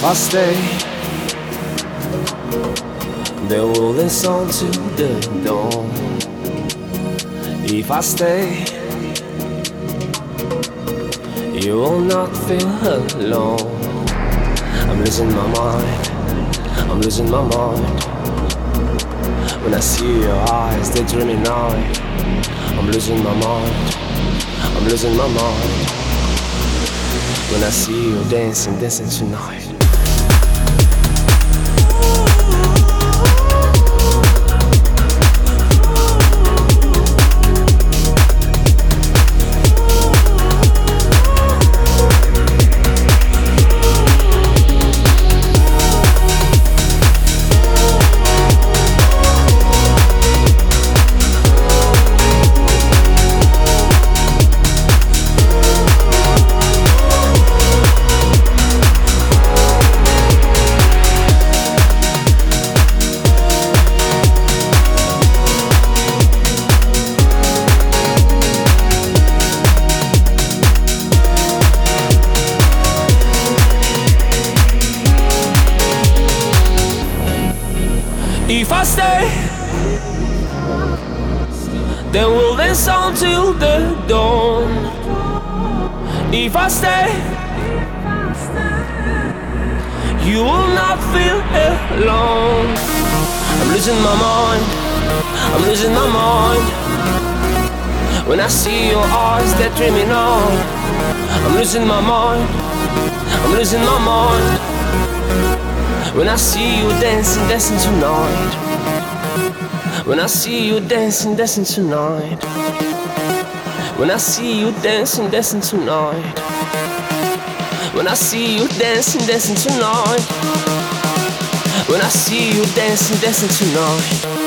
If I stay, they will listen to the dawn. If I stay, you will not feel alone. I'm losing my mind, I'm losing my mind. When I see your eyes, they're dreaming night. I'm losing my mind, I'm losing my mind. When I see you dancing, dancing tonight. I stay, then we'll dance on till the dawn. If I stay, you will not feel alone. I'm losing my mind, I'm losing my mind. When I see your eyes, they're dreaming on. I'm losing my mind, I'm losing my mind. When I see you dancing, dancing tonight. When I see you dancing, dancing tonight. When I see you dancing, dancing tonight. When I see you dancing, dancing tonight. When I see you dancing, dancing tonight.